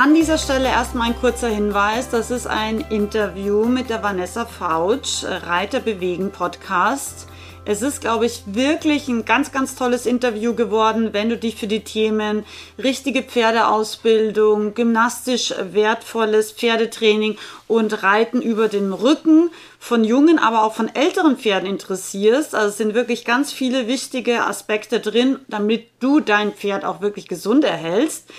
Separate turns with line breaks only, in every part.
An dieser Stelle erstmal ein kurzer Hinweis. Das ist ein Interview mit der Vanessa Fautsch, Reiter bewegen Podcast. Es ist, glaube ich, wirklich ein ganz, ganz tolles Interview geworden, wenn du dich für die Themen richtige Pferdeausbildung, gymnastisch wertvolles Pferdetraining und Reiten über den Rücken von jungen, aber auch von älteren Pferden interessierst. Also es sind wirklich ganz viele wichtige Aspekte drin, damit du dein Pferd auch wirklich gesund erhältst.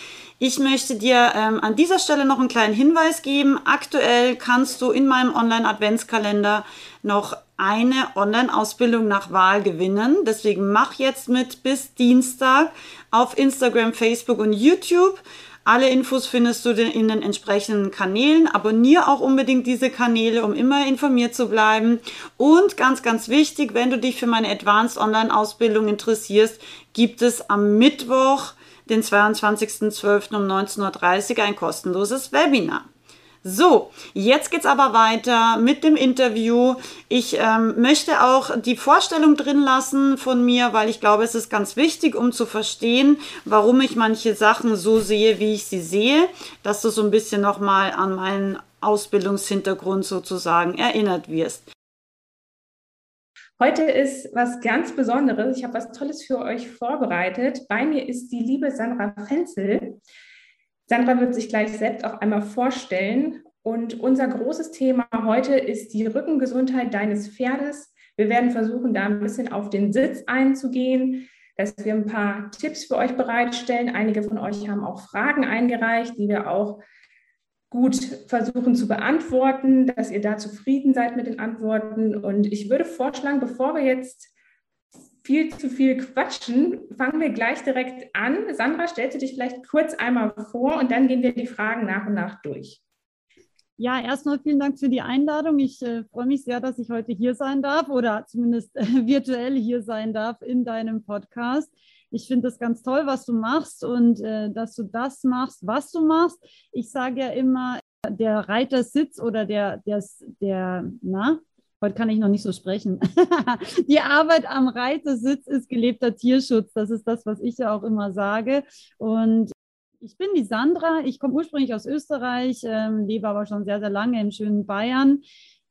Ich möchte dir ähm, an dieser Stelle noch einen kleinen Hinweis geben. Aktuell kannst du in meinem Online-Adventskalender noch eine Online-Ausbildung nach Wahl gewinnen. Deswegen mach jetzt mit bis Dienstag auf Instagram, Facebook und YouTube. Alle Infos findest du in den entsprechenden Kanälen. Abonniere auch unbedingt diese Kanäle, um immer informiert zu bleiben. Und ganz, ganz wichtig, wenn du dich für meine Advanced Online-Ausbildung interessierst, gibt es am Mittwoch den 22.12. um 19.30 Uhr ein kostenloses Webinar. So, jetzt geht's aber weiter mit dem Interview. Ich ähm, möchte auch die Vorstellung drin lassen von mir, weil ich glaube, es ist ganz wichtig, um zu verstehen, warum ich manche Sachen so sehe, wie ich sie sehe, dass du so ein bisschen nochmal an meinen Ausbildungshintergrund sozusagen erinnert wirst.
Heute ist was ganz Besonderes. Ich habe was Tolles für euch vorbereitet. Bei mir ist die liebe Sandra Fenzel. Sandra wird sich gleich selbst auch einmal vorstellen. Und unser großes Thema heute ist die Rückengesundheit deines Pferdes. Wir werden versuchen, da ein bisschen auf den Sitz einzugehen, dass wir ein paar Tipps für euch bereitstellen. Einige von euch haben auch Fragen eingereicht, die wir auch gut versuchen zu beantworten, dass ihr da zufrieden seid mit den Antworten. Und ich würde vorschlagen, bevor wir jetzt viel zu viel quatschen, fangen wir gleich direkt an. Sandra, stellst du dich vielleicht kurz einmal vor und dann gehen wir die Fragen nach und nach durch.
Ja, erstmal vielen Dank für die Einladung. Ich äh, freue mich sehr, dass ich heute hier sein darf oder zumindest äh, virtuell hier sein darf in deinem Podcast. Ich finde das ganz toll, was du machst und äh, dass du das machst, was du machst. Ich sage ja immer, der Reitersitz oder der, der, der, na, heute kann ich noch nicht so sprechen. die Arbeit am Reitersitz ist gelebter Tierschutz. Das ist das, was ich ja auch immer sage. Und ich bin die Sandra. Ich komme ursprünglich aus Österreich, ähm, lebe aber schon sehr, sehr lange im schönen Bayern.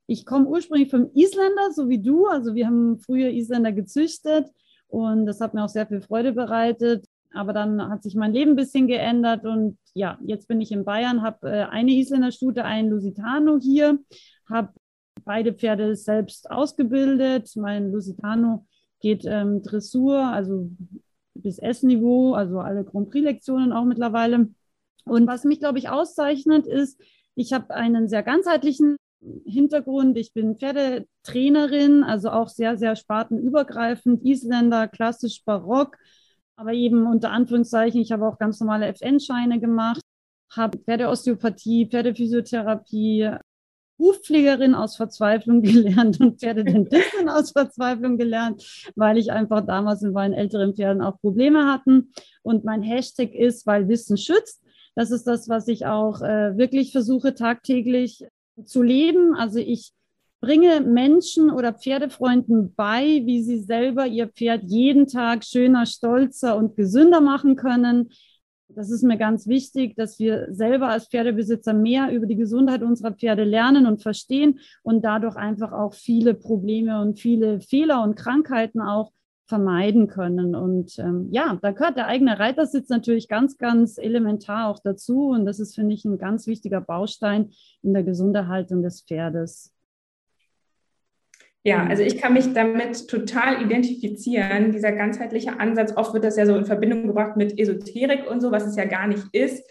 Ich komme ursprünglich vom Isländer, so wie du. Also wir haben früher Isländer gezüchtet. Und das hat mir auch sehr viel Freude bereitet. Aber dann hat sich mein Leben ein bisschen geändert und ja, jetzt bin ich in Bayern, habe äh, eine Isländer Stute, einen Lusitano hier, habe beide Pferde selbst ausgebildet. Mein Lusitano geht ähm, Dressur, also bis S-Niveau, also alle Grand Prix-Lektionen auch mittlerweile. Und was mich, glaube ich, auszeichnet, ist, ich habe einen sehr ganzheitlichen Hintergrund. Ich bin Pferdetrainerin, also auch sehr, sehr spartenübergreifend, Isländer, klassisch barock, aber eben unter Anführungszeichen, ich habe auch ganz normale FN-Scheine gemacht, habe Pferdeosteopathie, Pferdephysiotherapie, Hufpflegerin aus Verzweiflung gelernt und Pferdedentistin aus Verzweiflung gelernt, weil ich einfach damals in meinen älteren Pferden auch Probleme hatten. Und mein Hashtag ist, weil Wissen schützt. Das ist das, was ich auch äh, wirklich versuche tagtäglich zu leben. Also ich bringe Menschen oder Pferdefreunden bei, wie sie selber ihr Pferd jeden Tag schöner, stolzer und gesünder machen können. Das ist mir ganz wichtig, dass wir selber als Pferdebesitzer mehr über die Gesundheit unserer Pferde lernen und verstehen und dadurch einfach auch viele Probleme und viele Fehler und Krankheiten auch vermeiden können. Und ähm, ja, da gehört der eigene Reitersitz natürlich ganz, ganz elementar auch dazu. Und das ist, finde ich, ein ganz wichtiger Baustein in der Gesunderhaltung des Pferdes.
Ja, also ich kann mich damit total identifizieren. Dieser ganzheitliche Ansatz, oft wird das ja so in Verbindung gebracht mit Esoterik und so, was es ja gar nicht ist.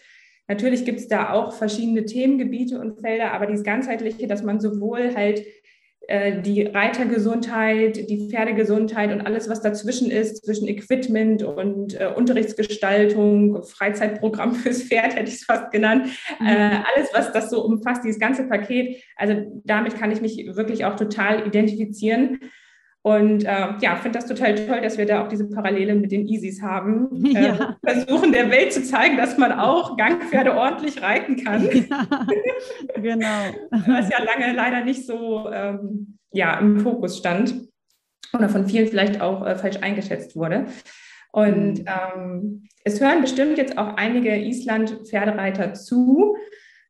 Natürlich gibt es da auch verschiedene Themengebiete und Felder, aber dieses ganzheitliche, dass man sowohl halt die Reitergesundheit, die Pferdegesundheit und alles, was dazwischen ist, zwischen Equipment und äh, Unterrichtsgestaltung, Freizeitprogramm fürs Pferd, hätte ich es fast genannt. Mhm. Äh, alles, was das so umfasst, dieses ganze Paket. Also damit kann ich mich wirklich auch total identifizieren. Und äh, ja, finde das total toll, dass wir da auch diese Parallele mit den Easys haben. Äh, ja. versuchen der Welt zu zeigen, dass man auch Gangpferde ordentlich reiten kann. Ja, genau. Was ja lange leider nicht so ähm, ja, im Fokus stand oder von vielen vielleicht auch äh, falsch eingeschätzt wurde. Und mhm. ähm, es hören bestimmt jetzt auch einige Island-Pferdereiter zu.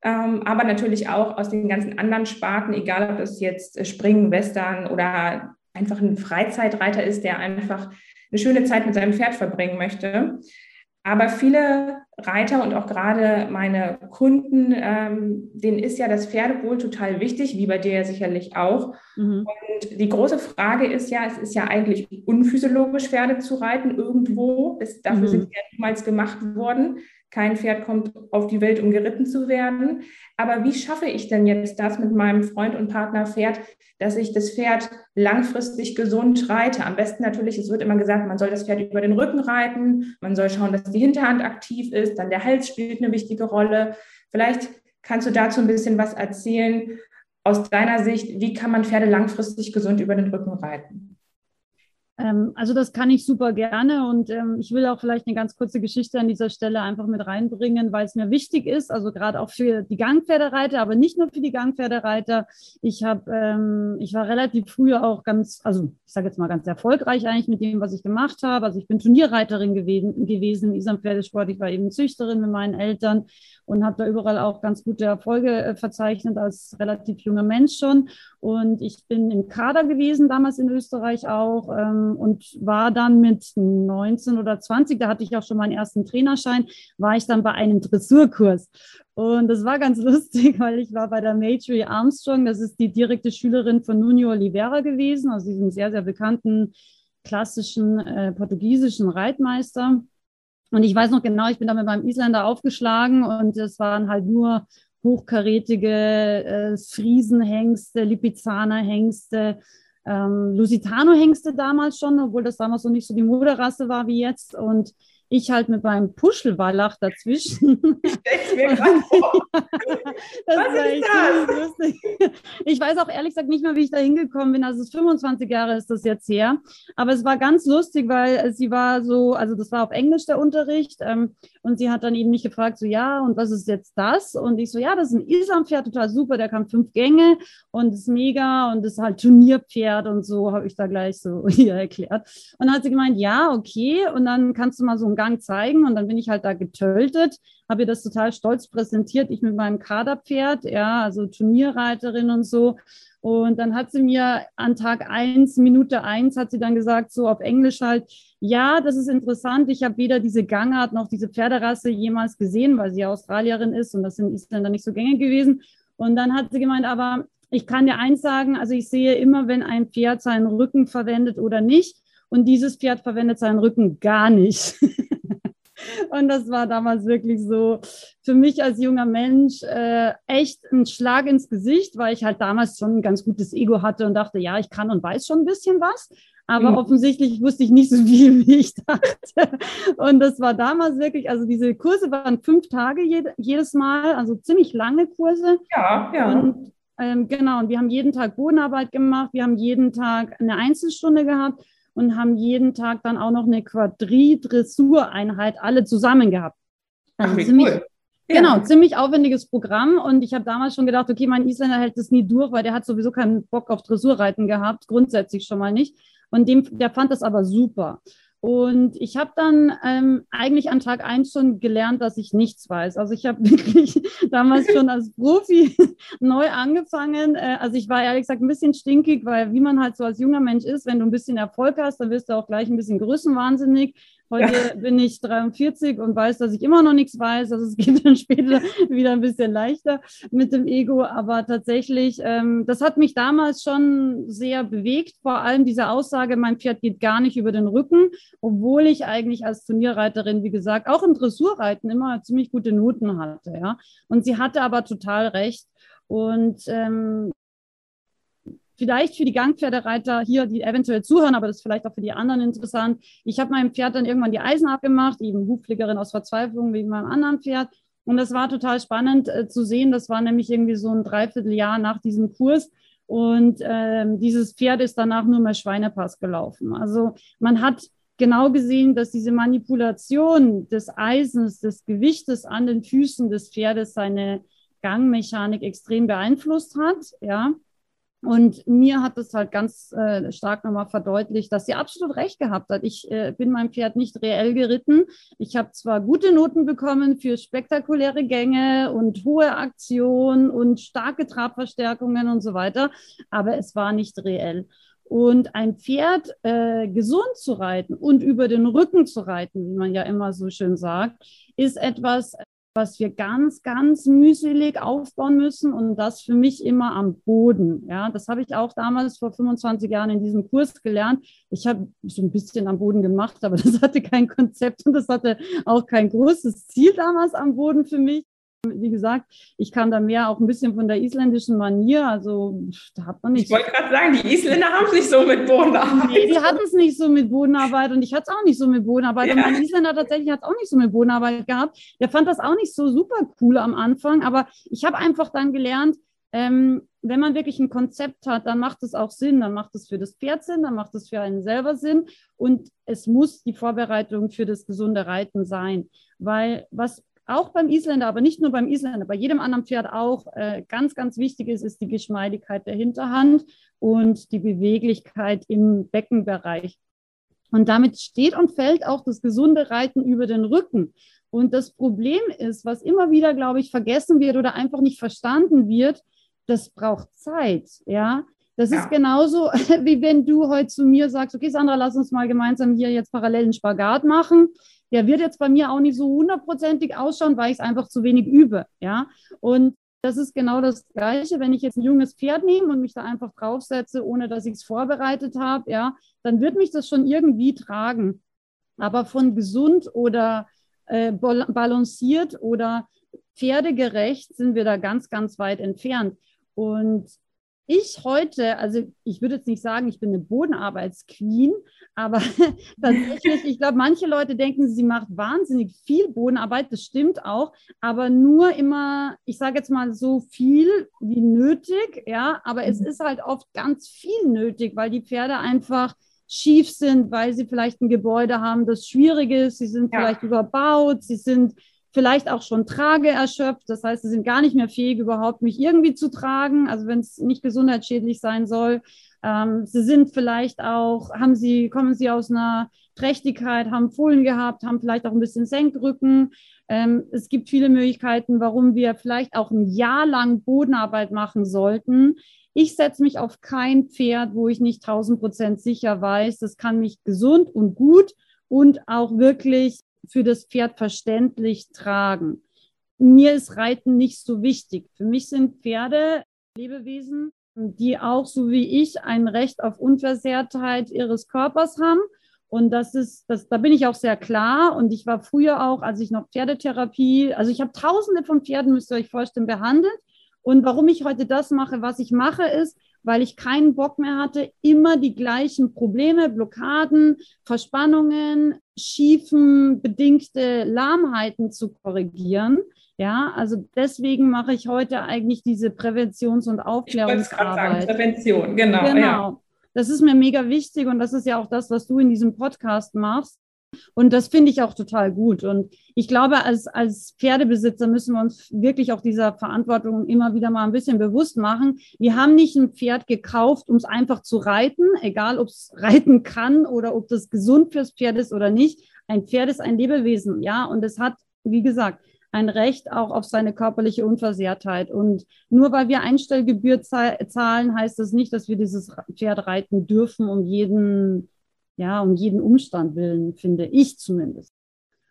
Ähm, aber natürlich auch aus den ganzen anderen Sparten, egal ob es jetzt Springen, Western oder einfach ein Freizeitreiter ist, der einfach eine schöne Zeit mit seinem Pferd verbringen möchte. Aber viele Reiter und auch gerade meine Kunden, ähm, denen ist ja das Pferdewohl total wichtig, wie bei dir ja sicherlich auch. Mhm. Und die große Frage ist ja, es ist ja eigentlich unphysiologisch, Pferde zu reiten irgendwo. Das, dafür mhm. sind sie ja niemals gemacht worden. Kein Pferd kommt auf die Welt, um geritten zu werden. Aber wie schaffe ich denn jetzt das mit meinem Freund und Partner Pferd, dass ich das Pferd langfristig gesund reite? Am besten natürlich, es wird immer gesagt, man soll das Pferd über den Rücken reiten, man soll schauen, dass die Hinterhand aktiv ist, dann der Hals spielt eine wichtige Rolle. Vielleicht kannst du dazu ein bisschen was erzählen aus deiner Sicht. Wie kann man Pferde langfristig gesund über den Rücken reiten?
Ähm, also das kann ich super gerne und ähm, ich will auch vielleicht eine ganz kurze Geschichte an dieser Stelle einfach mit reinbringen, weil es mir wichtig ist, also gerade auch für die Gangpferdereiter, aber nicht nur für die Gangpferdereiter. Ich habe, ähm, ich war relativ früh auch ganz, also ich sage jetzt mal ganz erfolgreich eigentlich mit dem, was ich gemacht habe. Also ich bin Turnierreiterin gewesen, gewesen im Isam Pferdesport. Ich war eben Züchterin mit meinen Eltern und habe da überall auch ganz gute Erfolge äh, verzeichnet als relativ junger Mensch schon. Und ich bin im Kader gewesen, damals in Österreich auch, ähm, und war dann mit 19 oder 20, da hatte ich auch schon meinen ersten Trainerschein, war ich dann bei einem Dressurkurs. Und das war ganz lustig, weil ich war bei der Matri Armstrong, das ist die direkte Schülerin von Nuno Oliveira gewesen, also diesem sehr, sehr bekannten klassischen äh, portugiesischen Reitmeister. Und ich weiß noch genau, ich bin da mit meinem Isländer aufgeschlagen und es waren halt nur hochkarätige äh, Friesenhengste, Lipizzaner-Hengste, ähm, Lusitano-Hengste damals schon, obwohl das damals so nicht so die Moderasse war wie jetzt. Und ich halt mit meinem Puschelwallach dazwischen. Ich mir gerade vor. das Was ist das? Ich weiß auch ehrlich gesagt nicht mehr, wie ich da hingekommen bin. Also 25 Jahre ist das jetzt her. Aber es war ganz lustig, weil sie war so, also das war auf Englisch der Unterricht. Ähm, und sie hat dann eben mich gefragt, so ja, und was ist jetzt das? Und ich so, ja, das ist ein Islam-Pferd, total super. Der kann fünf Gänge und ist mega und ist halt Turnierpferd und so, habe ich da gleich so ihr erklärt. Und dann hat sie gemeint, ja, okay. Und dann kannst du mal so ein Gang zeigen. Und dann bin ich halt da getöltet, habe ihr das total stolz präsentiert, ich mit meinem Kaderpferd, ja, also Turnierreiterin und so. Und dann hat sie mir an Tag eins, Minute eins, hat sie dann gesagt, so auf Englisch halt, ja, das ist interessant. Ich habe weder diese Gangart noch diese Pferderasse jemals gesehen, weil sie Australierin ist und das sind Isländer nicht so gängig gewesen. Und dann hat sie gemeint, aber ich kann dir eins sagen, also ich sehe immer, wenn ein Pferd seinen Rücken verwendet oder nicht. Und dieses Pferd verwendet seinen Rücken gar nicht. Und das war damals wirklich so für mich als junger Mensch äh, echt ein Schlag ins Gesicht, weil ich halt damals schon ein ganz gutes Ego hatte und dachte, ja, ich kann und weiß schon ein bisschen was. Aber mhm. offensichtlich wusste ich nicht so viel, wie ich dachte. Und das war damals wirklich, also diese Kurse waren fünf Tage jed jedes Mal, also ziemlich lange Kurse. Ja, ja. Und ähm, genau, und wir haben jeden Tag Bodenarbeit gemacht, wir haben jeden Tag eine Einzelstunde gehabt und haben jeden Tag dann auch noch eine Quadri-Dressureinheit alle zusammen gehabt. Also Ach, ziemlich, cool. Genau, ja. ziemlich aufwendiges Programm. Und ich habe damals schon gedacht, okay, mein Isländer hält das nie durch, weil der hat sowieso keinen Bock auf Dressurreiten gehabt, grundsätzlich schon mal nicht. Und dem, der fand das aber super. Und ich habe dann ähm, eigentlich an Tag eins schon gelernt, dass ich nichts weiß. Also ich habe wirklich damals schon als Profi neu angefangen. Äh, also ich war ehrlich gesagt ein bisschen stinkig, weil wie man halt so als junger Mensch ist, wenn du ein bisschen Erfolg hast, dann wirst du auch gleich ein bisschen größenwahnsinnig. Heute ja. bin ich 43 und weiß, dass ich immer noch nichts weiß. Also es geht dann später wieder ein bisschen leichter mit dem Ego. Aber tatsächlich, ähm, das hat mich damals schon sehr bewegt. Vor allem diese Aussage, mein Pferd geht gar nicht über den Rücken, obwohl ich eigentlich als Turnierreiterin, wie gesagt, auch im Dressurreiten immer ziemlich gute Noten hatte. Ja. Und sie hatte aber total recht. Und ähm, vielleicht für die Gangpferdereiter hier, die eventuell zuhören, aber das ist vielleicht auch für die anderen interessant. Ich habe meinem Pferd dann irgendwann die Eisen abgemacht, eben Hufpflegerin aus Verzweiflung wegen meinem anderen Pferd. Und das war total spannend äh, zu sehen. Das war nämlich irgendwie so ein Dreivierteljahr nach diesem Kurs. Und ähm, dieses Pferd ist danach nur mehr Schweinepass gelaufen. Also man hat genau gesehen, dass diese Manipulation des Eisens, des Gewichtes an den Füßen des Pferdes seine Gangmechanik extrem beeinflusst hat. Ja. Und mir hat es halt ganz äh, stark nochmal verdeutlicht, dass sie absolut recht gehabt hat. Ich äh, bin mein Pferd nicht reell geritten. Ich habe zwar gute Noten bekommen für spektakuläre Gänge und hohe Aktionen und starke Trabverstärkungen und so weiter, aber es war nicht reell. Und ein Pferd äh, gesund zu reiten und über den Rücken zu reiten, wie man ja immer so schön sagt, ist etwas, was wir ganz, ganz mühselig aufbauen müssen und das für mich immer am Boden. Ja, das habe ich auch damals vor 25 Jahren in diesem Kurs gelernt. Ich habe so ein bisschen am Boden gemacht, aber das hatte kein Konzept und das hatte auch kein großes Ziel damals am Boden für mich wie gesagt, ich kam da mehr auch ein bisschen von der isländischen Manier. Also da hat man nicht.
Ich wollte gerade sagen, die Isländer haben es nicht so mit Bodenarbeit.
Nee, die hatten es nicht so mit Bodenarbeit und ich hatte es auch nicht so mit Bodenarbeit. Ja. Und mein Isländer tatsächlich hat es auch nicht so mit Bodenarbeit gehabt. Der fand das auch nicht so super cool am Anfang, aber ich habe einfach dann gelernt, ähm, wenn man wirklich ein Konzept hat, dann macht es auch Sinn, dann macht es für das Pferd Sinn, dann macht es für einen selber Sinn und es muss die Vorbereitung für das gesunde Reiten sein. Weil was auch beim Isländer, aber nicht nur beim Isländer, bei jedem anderen Pferd auch äh, ganz, ganz wichtig ist, ist die Geschmeidigkeit der Hinterhand und die Beweglichkeit im Beckenbereich. Und damit steht und fällt auch das gesunde Reiten über den Rücken. Und das Problem ist, was immer wieder, glaube ich, vergessen wird oder einfach nicht verstanden wird, das braucht Zeit, ja. Das ja. ist genauso, wie wenn du heute zu mir sagst, okay, Sandra, lass uns mal gemeinsam hier jetzt parallelen Spagat machen der wird jetzt bei mir auch nicht so hundertprozentig ausschauen, weil ich es einfach zu wenig übe. Ja. Und das ist genau das Gleiche, wenn ich jetzt ein junges Pferd nehme und mich da einfach draufsetze, ohne dass ich es vorbereitet habe, ja, dann wird mich das schon irgendwie tragen. Aber von gesund oder äh, balanciert oder pferdegerecht sind wir da ganz, ganz weit entfernt. Und ich heute, also ich würde jetzt nicht sagen, ich bin eine Bodenarbeitsqueen, aber tatsächlich, ich glaube, manche Leute denken, sie macht wahnsinnig viel Bodenarbeit, das stimmt auch, aber nur immer, ich sage jetzt mal so viel wie nötig, ja, aber es mhm. ist halt oft ganz viel nötig, weil die Pferde einfach schief sind, weil sie vielleicht ein Gebäude haben, das schwierig ist, sie sind ja. vielleicht überbaut, sie sind vielleicht auch schon Trage erschöpft. Das heißt, sie sind gar nicht mehr fähig, überhaupt mich irgendwie zu tragen, also wenn es nicht gesundheitsschädlich sein soll. Ähm, sie sind vielleicht auch, haben sie, kommen sie aus einer Trächtigkeit, haben Fohlen gehabt, haben vielleicht auch ein bisschen Senkrücken. Ähm, es gibt viele Möglichkeiten, warum wir vielleicht auch ein Jahr lang Bodenarbeit machen sollten. Ich setze mich auf kein Pferd, wo ich nicht 1000 Prozent sicher weiß, das kann mich gesund und gut und auch wirklich für das Pferd verständlich tragen. Mir ist Reiten nicht so wichtig. Für mich sind Pferde Lebewesen, die auch so wie ich ein Recht auf Unversehrtheit ihres Körpers haben. Und das ist, das, da bin ich auch sehr klar. Und ich war früher auch, als ich noch Pferdetherapie, also ich habe tausende von Pferden, müsst ihr euch vorstellen, behandelt. Und warum ich heute das mache, was ich mache, ist, weil ich keinen Bock mehr hatte, immer die gleichen Probleme, Blockaden, Verspannungen, schiefen bedingte Lahmheiten zu korrigieren. Ja, also deswegen mache ich heute eigentlich diese Präventions- und Aufklärungsarbeit.
Sagen, Prävention, genau.
Genau. Ja. Das ist mir mega wichtig und das ist ja auch das, was du in diesem Podcast machst. Und das finde ich auch total gut. Und ich glaube, als, als Pferdebesitzer müssen wir uns wirklich auch dieser Verantwortung immer wieder mal ein bisschen bewusst machen. Wir haben nicht ein Pferd gekauft, um es einfach zu reiten, egal ob es reiten kann oder ob das gesund fürs Pferd ist oder nicht. Ein Pferd ist ein Lebewesen, ja, und es hat, wie gesagt, ein Recht auch auf seine körperliche Unversehrtheit. Und nur weil wir Einstellgebühr zahlen, heißt das nicht, dass wir dieses Pferd reiten dürfen um jeden ja, um jeden Umstand willen, finde ich zumindest.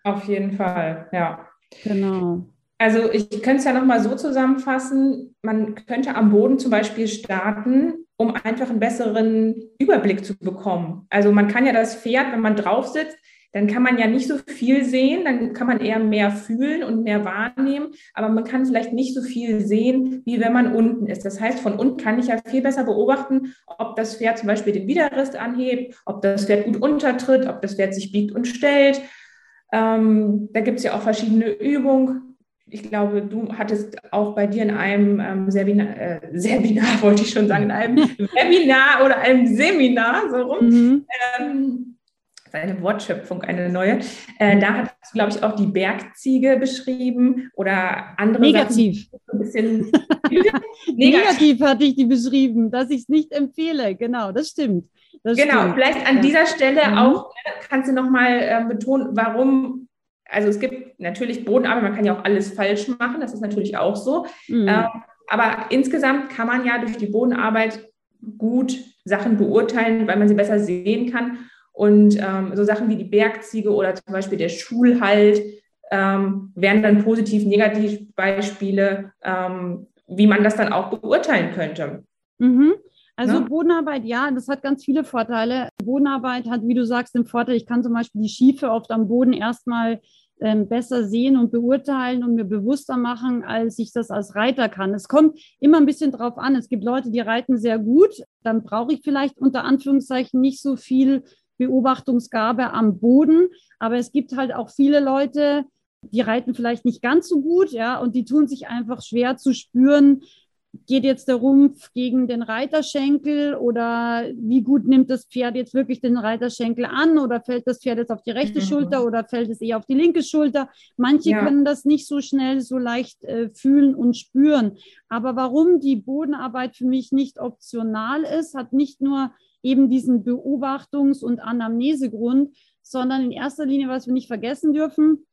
Auf jeden Fall, ja.
Genau.
Also ich könnte es ja nochmal so zusammenfassen, man könnte am Boden zum Beispiel starten, um einfach einen besseren Überblick zu bekommen. Also man kann ja das Pferd, wenn man drauf sitzt, dann kann man ja nicht so viel sehen, dann kann man eher mehr fühlen und mehr wahrnehmen, aber man kann vielleicht nicht so viel sehen, wie wenn man unten ist. Das heißt, von unten kann ich ja viel besser beobachten, ob das Pferd zum Beispiel den Widerrist anhebt, ob das Pferd gut untertritt, ob das Pferd sich biegt und stellt. Ähm, da gibt es ja auch verschiedene Übungen. Ich glaube, du hattest auch bei dir in einem ähm, Seminar, äh, Seminar, wollte ich schon sagen, in einem Webinar oder einem Seminar, so rum, mhm. ähm, eine Wortschöpfung, eine neue. Äh, da hat glaube ich, auch die Bergziege beschrieben oder andere
Negativ. Sachen, negativ. negativ hatte ich die beschrieben, dass ich es nicht empfehle. Genau, das stimmt. Das
genau,
stimmt.
vielleicht an ja. dieser Stelle mhm. auch ne, kannst du nochmal äh, betonen, warum, also es gibt natürlich Bodenarbeit, man kann ja auch alles falsch machen, das ist natürlich auch so. Mhm. Ähm, aber insgesamt kann man ja durch die Bodenarbeit gut Sachen beurteilen, weil man sie besser sehen kann. Und ähm, so Sachen wie die Bergziege oder zum Beispiel der Schulhalt ähm, wären dann positiv, negativ Beispiele, ähm, wie man das dann auch beurteilen könnte.
Mhm. Also ja? Bodenarbeit, ja, das hat ganz viele Vorteile. Bodenarbeit hat, wie du sagst, den Vorteil, ich kann zum Beispiel die Schiefe oft am Boden erstmal ähm, besser sehen und beurteilen und mir bewusster machen, als ich das als Reiter kann. Es kommt immer ein bisschen drauf an. Es gibt Leute, die reiten sehr gut. Dann brauche ich vielleicht unter Anführungszeichen nicht so viel Beobachtungsgabe am Boden. Aber es gibt halt auch viele Leute, die reiten vielleicht nicht ganz so gut, ja, und die tun sich einfach schwer zu spüren, geht jetzt der Rumpf gegen den Reiterschenkel oder wie gut nimmt das Pferd jetzt wirklich den Reiterschenkel an oder fällt das Pferd jetzt auf die rechte mhm. Schulter oder fällt es eher auf die linke Schulter. Manche ja. können das nicht so schnell, so leicht äh, fühlen und spüren. Aber warum die Bodenarbeit für mich nicht optional ist, hat nicht nur eben diesen Beobachtungs- und Anamnesegrund, sondern in erster Linie, was wir nicht vergessen dürfen,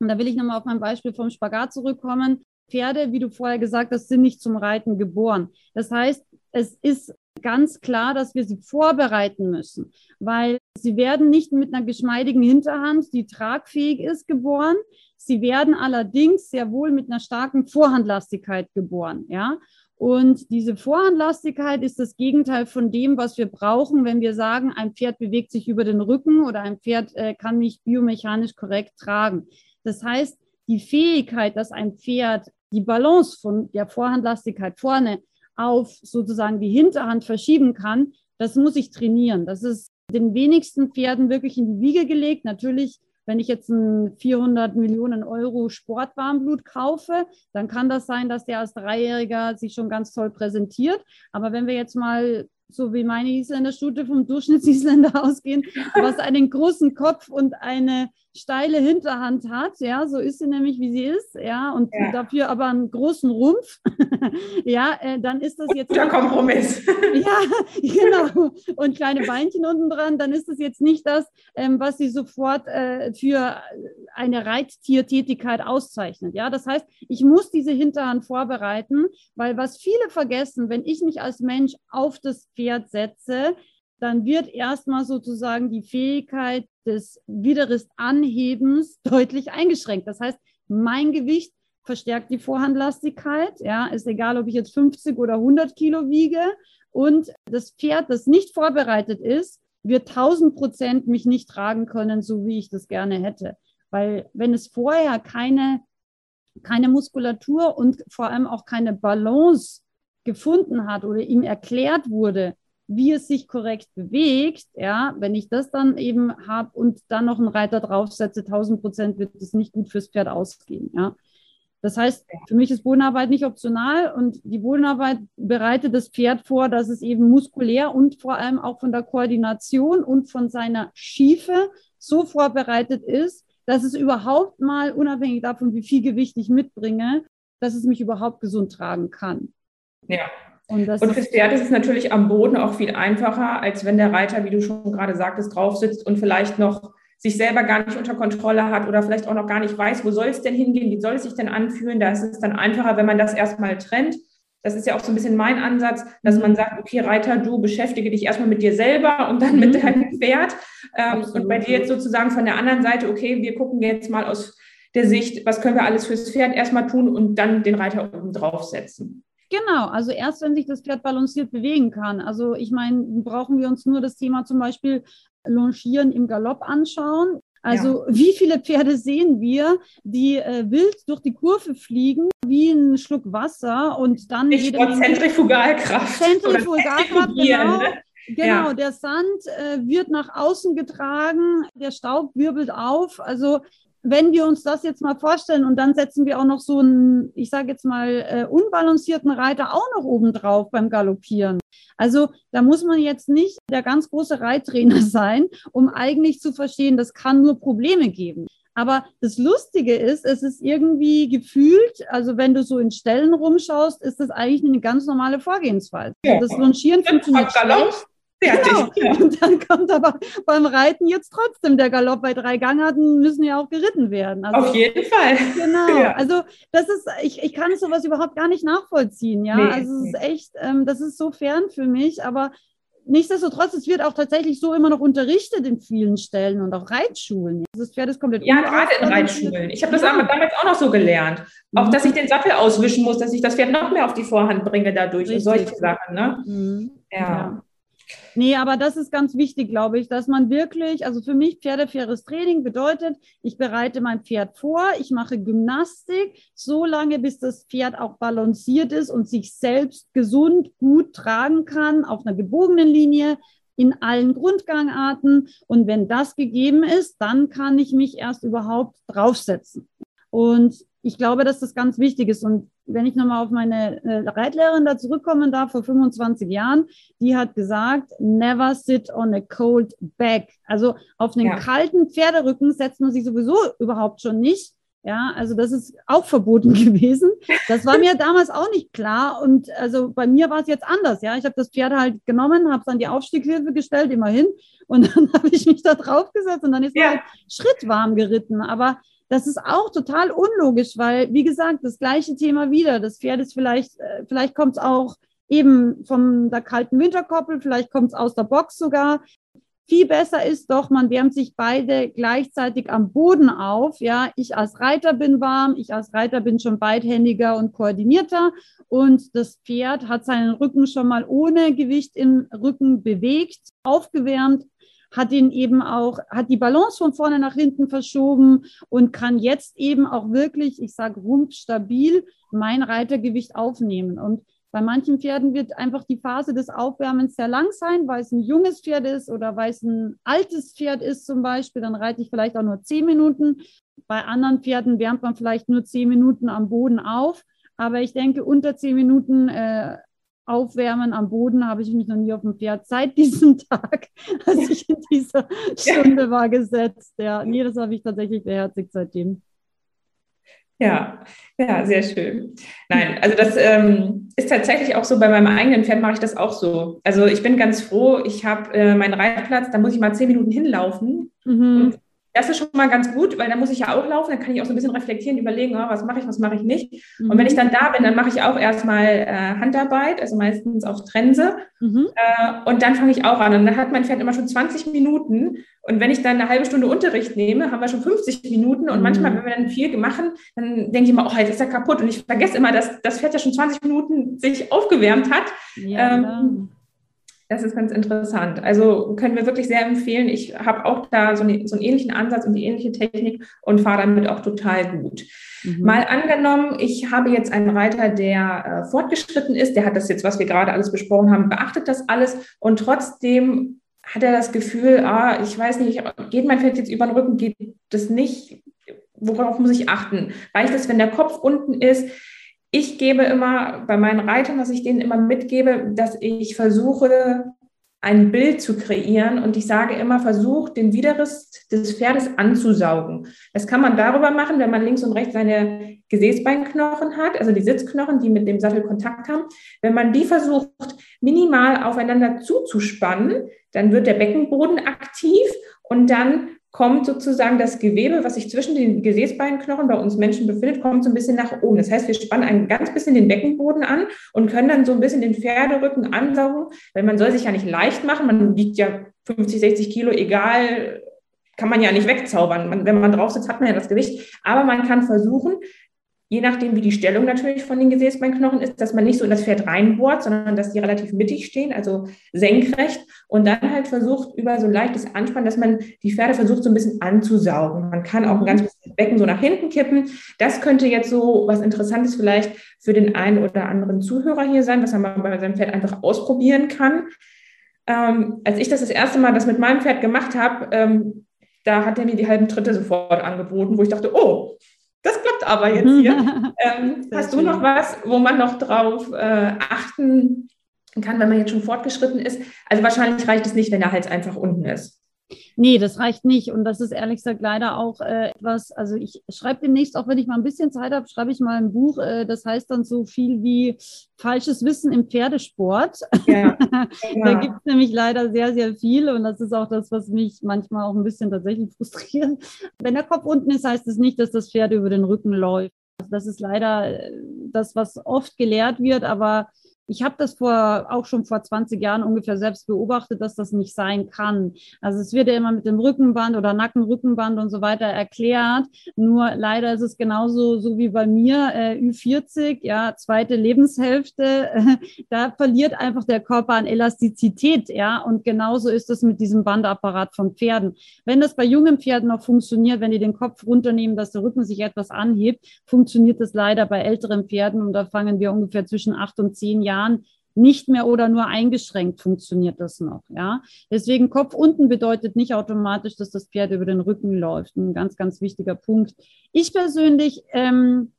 und da will ich nochmal auf mein Beispiel vom Spagat zurückkommen. Pferde, wie du vorher gesagt hast, sind nicht zum Reiten geboren. Das heißt, es ist ganz klar, dass wir sie vorbereiten müssen, weil sie werden nicht mit einer geschmeidigen Hinterhand, die tragfähig ist, geboren. Sie werden allerdings sehr wohl mit einer starken Vorhandlastigkeit geboren, ja. Und diese Vorhandlastigkeit ist das Gegenteil von dem, was wir brauchen, wenn wir sagen, ein Pferd bewegt sich über den Rücken oder ein Pferd äh, kann mich biomechanisch korrekt tragen. Das heißt, die Fähigkeit, dass ein Pferd die Balance von der Vorhandlastigkeit vorne auf sozusagen die Hinterhand verschieben kann, das muss ich trainieren. Das ist den wenigsten Pferden wirklich in die Wiege gelegt. Natürlich wenn ich jetzt ein 400 Millionen Euro Sportwarmblut kaufe, dann kann das sein, dass der als Dreijähriger sich schon ganz toll präsentiert. Aber wenn wir jetzt mal so wie meine Isländerstute vom Durchschnittsisländer ausgehen, was einen großen Kopf und eine steile Hinterhand hat, ja, so ist sie nämlich, wie sie ist, ja, und ja. dafür aber einen großen Rumpf, ja, äh, dann ist das jetzt...
Guter Kompromiss.
ja, genau, und kleine Beinchen unten dran, dann ist das jetzt nicht das, ähm, was sie sofort äh, für eine Reittiertätigkeit auszeichnet, ja, das heißt, ich muss diese Hinterhand vorbereiten, weil was viele vergessen, wenn ich mich als Mensch auf das Pferd setze, dann wird erstmal sozusagen die Fähigkeit des Widerristanhebens deutlich eingeschränkt. Das heißt, mein Gewicht verstärkt die Vorhandlastigkeit. Ja, ist egal, ob ich jetzt 50 oder 100 Kilo wiege. Und das Pferd, das nicht vorbereitet ist, wird 1000 Prozent mich nicht tragen können, so wie ich das gerne hätte. Weil wenn es vorher keine, keine Muskulatur und vor allem auch keine Balance gefunden hat oder ihm erklärt wurde, wie es sich korrekt bewegt, ja, wenn ich das dann eben habe und dann noch einen Reiter draufsetze, 1000 Prozent wird es nicht gut fürs Pferd ausgehen, ja. Das heißt, für mich ist Bodenarbeit nicht optional und die Bodenarbeit bereitet das Pferd vor, dass es eben muskulär und vor allem auch von der Koordination und von seiner Schiefe so vorbereitet ist, dass es überhaupt mal, unabhängig davon, wie viel Gewicht ich mitbringe, dass es mich überhaupt gesund tragen kann.
Ja, und, und fürs Pferd ist es natürlich am Boden auch viel einfacher, als wenn der Reiter, wie du schon gerade sagtest, drauf sitzt und vielleicht noch sich selber gar nicht unter Kontrolle hat oder vielleicht auch noch gar nicht weiß, wo soll es denn hingehen, wie soll es sich denn anfühlen. Da ist es dann einfacher, wenn man das erstmal trennt. Das ist ja auch so ein bisschen mein Ansatz, dass man sagt, okay, Reiter, du beschäftige dich erstmal mit dir selber und dann mit mhm. deinem Pferd. Ähm, und bei dir jetzt sozusagen von der anderen Seite, okay, wir gucken jetzt mal aus der Sicht, was können wir alles fürs Pferd erstmal tun und dann den Reiter oben draufsetzen.
Genau, also erst wenn sich das Pferd balanciert bewegen kann. Also ich meine, brauchen wir uns nur das Thema zum Beispiel Longieren im Galopp anschauen. Also ja. wie viele Pferde sehen wir, die äh, wild durch die Kurve fliegen, wie ein Schluck Wasser und dann...
Zentrifugalkraft.
Zentrifugalkraft, genau. Ne? Genau, ja. der Sand äh, wird nach außen getragen, der Staub wirbelt auf. Also wenn wir uns das jetzt mal vorstellen und dann setzen wir auch noch so einen, ich sage jetzt mal, äh, unbalancierten Reiter auch noch oben drauf beim Galoppieren. Also da muss man jetzt nicht der ganz große Reittrainer sein, um eigentlich zu verstehen, das kann nur Probleme geben. Aber das Lustige ist, es ist irgendwie gefühlt, also wenn du so in Stellen rumschaust, ist das eigentlich eine ganz normale Vorgehensweise. Ja. Das Longieren funktioniert schlecht. Fertig. Genau. Und dann kommt aber beim Reiten jetzt trotzdem der Galopp, bei drei Gangarten müssen ja auch geritten werden.
Also, Auf jeden Fall.
Genau. Ja. Also das ist, ich, ich kann sowas überhaupt gar nicht nachvollziehen. Ja, nee, also es ist echt, ähm, das ist so fern für mich, aber nichtsdestotrotz, es wird auch tatsächlich so immer noch unterrichtet in vielen Stellen und auch Reitschulen.
Das Pferd ist komplett Ja, gerade in Reitschulen. Ich habe das ja. damals auch noch so gelernt. Auch, dass ich den Sattel auswischen muss, dass ich das Pferd noch mehr auf die Vorhand bringe dadurch Richtig. und solche Sachen. Ne? Mhm.
ja. ja. Nee, aber das ist ganz wichtig, glaube ich, dass man wirklich, also für mich pferdefaires Training bedeutet, ich bereite mein Pferd vor, ich mache Gymnastik, so lange, bis das Pferd auch balanciert ist und sich selbst gesund, gut tragen kann, auf einer gebogenen Linie, in allen Grundgangarten. Und wenn das gegeben ist, dann kann ich mich erst überhaupt draufsetzen. Und ich glaube, dass das ganz wichtig ist. Und wenn ich nochmal auf meine äh, Reitlehrerin da zurückkommen darf, vor 25 Jahren, die hat gesagt, never sit on a cold back. Also auf einen ja. kalten Pferderücken setzt man sich sowieso überhaupt schon nicht. Ja, also das ist auch verboten gewesen. Das war mir damals auch nicht klar. Und also bei mir war es jetzt anders. Ja, ich habe das Pferd halt genommen, habe es an die Aufstiegshilfe gestellt, immerhin. Und dann habe ich mich da drauf gesetzt und dann ist ja. halt schrittwarm geritten. Aber das ist auch total unlogisch, weil, wie gesagt, das gleiche Thema wieder. Das Pferd ist vielleicht, äh, vielleicht kommt es auch eben von der kalten Winterkoppel, vielleicht kommt es aus der Box sogar. Viel besser ist doch, man wärmt sich beide gleichzeitig am Boden auf. Ja, ich als Reiter bin warm, ich als Reiter bin schon beidhändiger und koordinierter und das Pferd hat seinen Rücken schon mal ohne Gewicht im Rücken bewegt, aufgewärmt hat ihn eben auch, hat die Balance von vorne nach hinten verschoben und kann jetzt eben auch wirklich, ich sage rumpfstabil, mein Reitergewicht aufnehmen. Und bei manchen Pferden wird einfach die Phase des Aufwärmens sehr lang sein, weil es ein junges Pferd ist oder weil es ein altes Pferd ist zum Beispiel. Dann reite ich vielleicht auch nur zehn Minuten. Bei anderen Pferden wärmt man vielleicht nur zehn Minuten am Boden auf. Aber ich denke, unter zehn Minuten äh, Aufwärmen am Boden habe ich mich noch nie auf dem Pferd seit diesem Tag, als ich in dieser Stunde war, gesetzt. Ja, nee, das habe ich tatsächlich beherzigt seitdem.
Ja, ja, sehr schön. Nein, also das ähm, ist tatsächlich auch so, bei meinem eigenen Pferd mache ich das auch so. Also ich bin ganz froh, ich habe äh, meinen Reitplatz, da muss ich mal zehn Minuten hinlaufen. Mhm. Und das ist schon mal ganz gut, weil da muss ich ja auch laufen, dann kann ich auch so ein bisschen reflektieren, überlegen, oh, was mache ich, was mache ich nicht. Mhm. Und wenn ich dann da bin, dann mache ich auch erstmal äh, Handarbeit, also meistens auch Trense. Mhm. Äh, und dann fange ich auch an. Und dann hat mein Pferd immer schon 20 Minuten. Und wenn ich dann eine halbe Stunde Unterricht nehme, haben wir schon 50 Minuten. Und mhm. manchmal, wenn wir dann viel machen, dann denke ich immer, oh, jetzt ist er kaputt. Und ich vergesse immer, dass das Pferd ja schon 20 Minuten sich aufgewärmt hat. Ja, ähm, das ist ganz interessant. Also können wir wirklich sehr empfehlen. Ich habe auch da so, eine, so, einen ähnlichen Ansatz und die ähnliche Technik und fahre damit auch total gut. Mhm. Mal angenommen, ich habe jetzt einen Reiter, der äh, fortgeschritten ist, der hat das jetzt, was wir gerade alles besprochen haben, beachtet das alles und trotzdem hat er das Gefühl, ah, ich weiß nicht, geht mein Pferd jetzt über den Rücken, geht das nicht? Worauf muss ich achten? Reicht es, wenn der Kopf unten ist? Ich gebe immer bei meinen Reitern, was ich denen immer mitgebe, dass ich versuche, ein Bild zu kreieren und ich sage immer, versuch den Widerriss des Pferdes anzusaugen. Das kann man darüber machen, wenn man links und rechts seine Gesäßbeinknochen hat, also die Sitzknochen, die mit dem Sattel Kontakt haben. Wenn man die versucht, minimal aufeinander zuzuspannen, dann wird der Beckenboden aktiv und dann kommt sozusagen das Gewebe, was sich zwischen den Gesäßbeinknochen bei uns Menschen befindet, kommt so ein bisschen nach oben. Das heißt, wir spannen ein ganz bisschen den Beckenboden an und können dann so ein bisschen den Pferderücken ansaugen, weil man soll sich ja nicht leicht machen. Man wiegt ja 50, 60 Kilo, egal, kann man ja nicht wegzaubern. Man, wenn man drauf sitzt, hat man ja das Gewicht. Aber man kann versuchen, je nachdem, wie die Stellung natürlich von den Gesäßbeinknochen ist, dass man nicht so in das Pferd reinbohrt, sondern dass die relativ mittig stehen, also senkrecht und dann halt versucht über so ein leichtes Anspannen, dass man die Pferde versucht so ein bisschen anzusaugen. Man kann auch ein ganz bisschen Becken so nach hinten kippen. Das könnte jetzt so was Interessantes vielleicht für den einen oder anderen Zuhörer hier sein, was man bei seinem Pferd einfach ausprobieren kann. Ähm, als ich das das erste Mal das mit meinem Pferd gemacht habe, ähm, da hat er mir die halben Tritte sofort angeboten, wo ich dachte, oh, das klappt aber jetzt hier. ähm, hast du noch was, wo man noch drauf äh, achten kann, wenn man jetzt schon fortgeschritten ist? Also wahrscheinlich reicht es nicht, wenn der Hals einfach unten ist.
Nee, das reicht nicht. Und das ist ehrlich gesagt leider auch äh, etwas, also ich schreibe demnächst, auch wenn ich mal ein bisschen Zeit habe, schreibe ich mal ein Buch, äh, das heißt dann so viel wie falsches Wissen im Pferdesport. Ja. da ja. gibt es nämlich leider sehr, sehr viel und das ist auch das, was mich manchmal auch ein bisschen tatsächlich frustriert. Wenn der Kopf unten ist, heißt es das nicht, dass das Pferd über den Rücken läuft. Das ist leider äh, das, was oft gelehrt wird, aber ich habe das vor, auch schon vor 20 Jahren ungefähr selbst beobachtet, dass das nicht sein kann. Also es wird ja immer mit dem Rückenband oder Nackenrückenband und so weiter erklärt. Nur leider ist es genauso so wie bei mir, äh, Ü40, ja, zweite Lebenshälfte, äh, da verliert einfach der Körper an Elastizität, ja. Und genauso ist es mit diesem Bandapparat von Pferden. Wenn das bei jungen Pferden noch funktioniert, wenn die den Kopf runternehmen, dass der Rücken sich etwas anhebt, funktioniert das leider bei älteren Pferden und da fangen wir ungefähr zwischen acht und zehn Jahren Jahren nicht mehr oder nur eingeschränkt funktioniert das noch. Ja, deswegen Kopf unten bedeutet nicht automatisch, dass das Pferd über den Rücken läuft. Ein ganz, ganz wichtiger Punkt. Ich persönlich, ähm,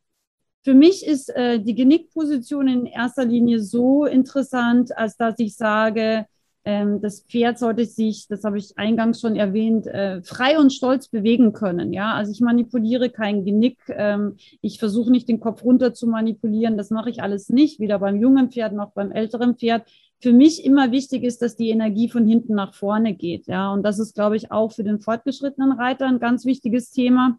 für mich ist äh, die Genickposition in erster Linie so interessant, als dass ich sage, das Pferd sollte sich, das habe ich eingangs schon erwähnt, äh, frei und stolz bewegen können. Ja, also ich manipuliere kein Genick. Ähm, ich versuche nicht den Kopf runter zu manipulieren. Das mache ich alles nicht, weder beim jungen Pferd noch beim älteren Pferd. Für mich immer wichtig ist, dass die Energie von hinten nach vorne geht. Ja, und das ist, glaube ich, auch für den fortgeschrittenen Reiter ein ganz wichtiges Thema.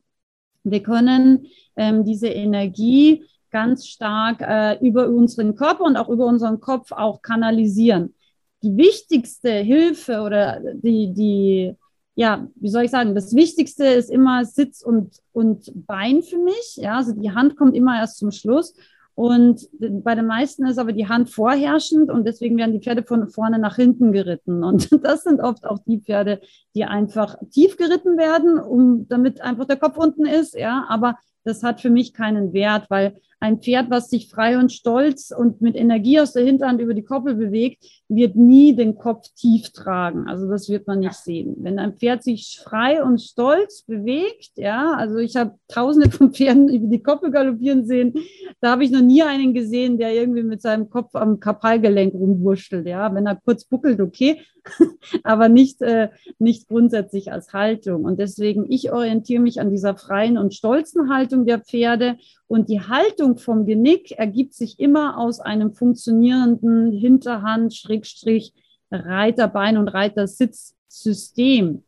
Wir können ähm, diese Energie ganz stark äh, über unseren Körper und auch über unseren Kopf auch kanalisieren die wichtigste Hilfe oder die, die, ja, wie soll ich sagen, das Wichtigste ist immer Sitz und, und Bein für mich. Ja, also die Hand kommt immer erst zum Schluss. Und bei den meisten ist aber die Hand vorherrschend und deswegen werden die Pferde von vorne nach hinten geritten. Und das sind oft auch die Pferde, die einfach tief geritten werden, um, damit einfach der Kopf unten ist. Ja, aber das hat für mich keinen Wert, weil ein Pferd, was sich frei und stolz und mit Energie aus der Hinterhand über die Koppel bewegt, wird nie den Kopf tief tragen. Also das wird man nicht sehen. Wenn ein Pferd sich frei und stolz bewegt, ja, also ich habe tausende von Pferden über die Koppel galoppieren sehen, da habe ich noch nie einen gesehen, der irgendwie mit seinem Kopf am Kapalgelenk rumwurschtelt. Ja, wenn er kurz buckelt, okay, aber nicht, äh, nicht grundsätzlich als Haltung. Und deswegen, ich orientiere mich an dieser freien und stolzen Haltung der Pferde und die Haltung vom Genick ergibt sich immer aus einem funktionierenden Hinterhand, Schrägstrich, Reiterbein und Reitersitzsystem.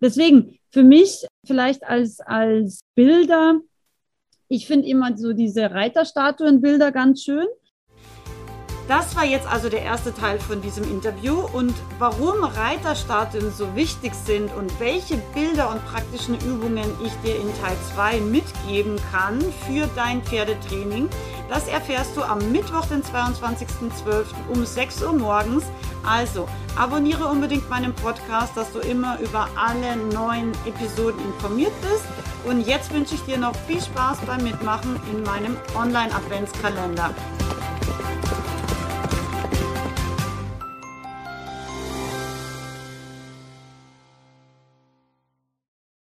Deswegen für mich vielleicht als, als Bilder, ich finde immer so diese Reiterstatuenbilder ganz schön. Das war jetzt also der erste Teil von diesem Interview und warum Reiterstatuen so wichtig sind und welche Bilder und praktischen Übungen ich dir in Teil 2 mitgeben kann für dein Pferdetraining, das erfährst du am Mittwoch, den 22.12. um 6 Uhr morgens. Also abonniere unbedingt meinen Podcast, dass du immer über alle neuen Episoden informiert bist. Und jetzt wünsche ich dir noch viel Spaß beim Mitmachen in meinem Online-Adventskalender.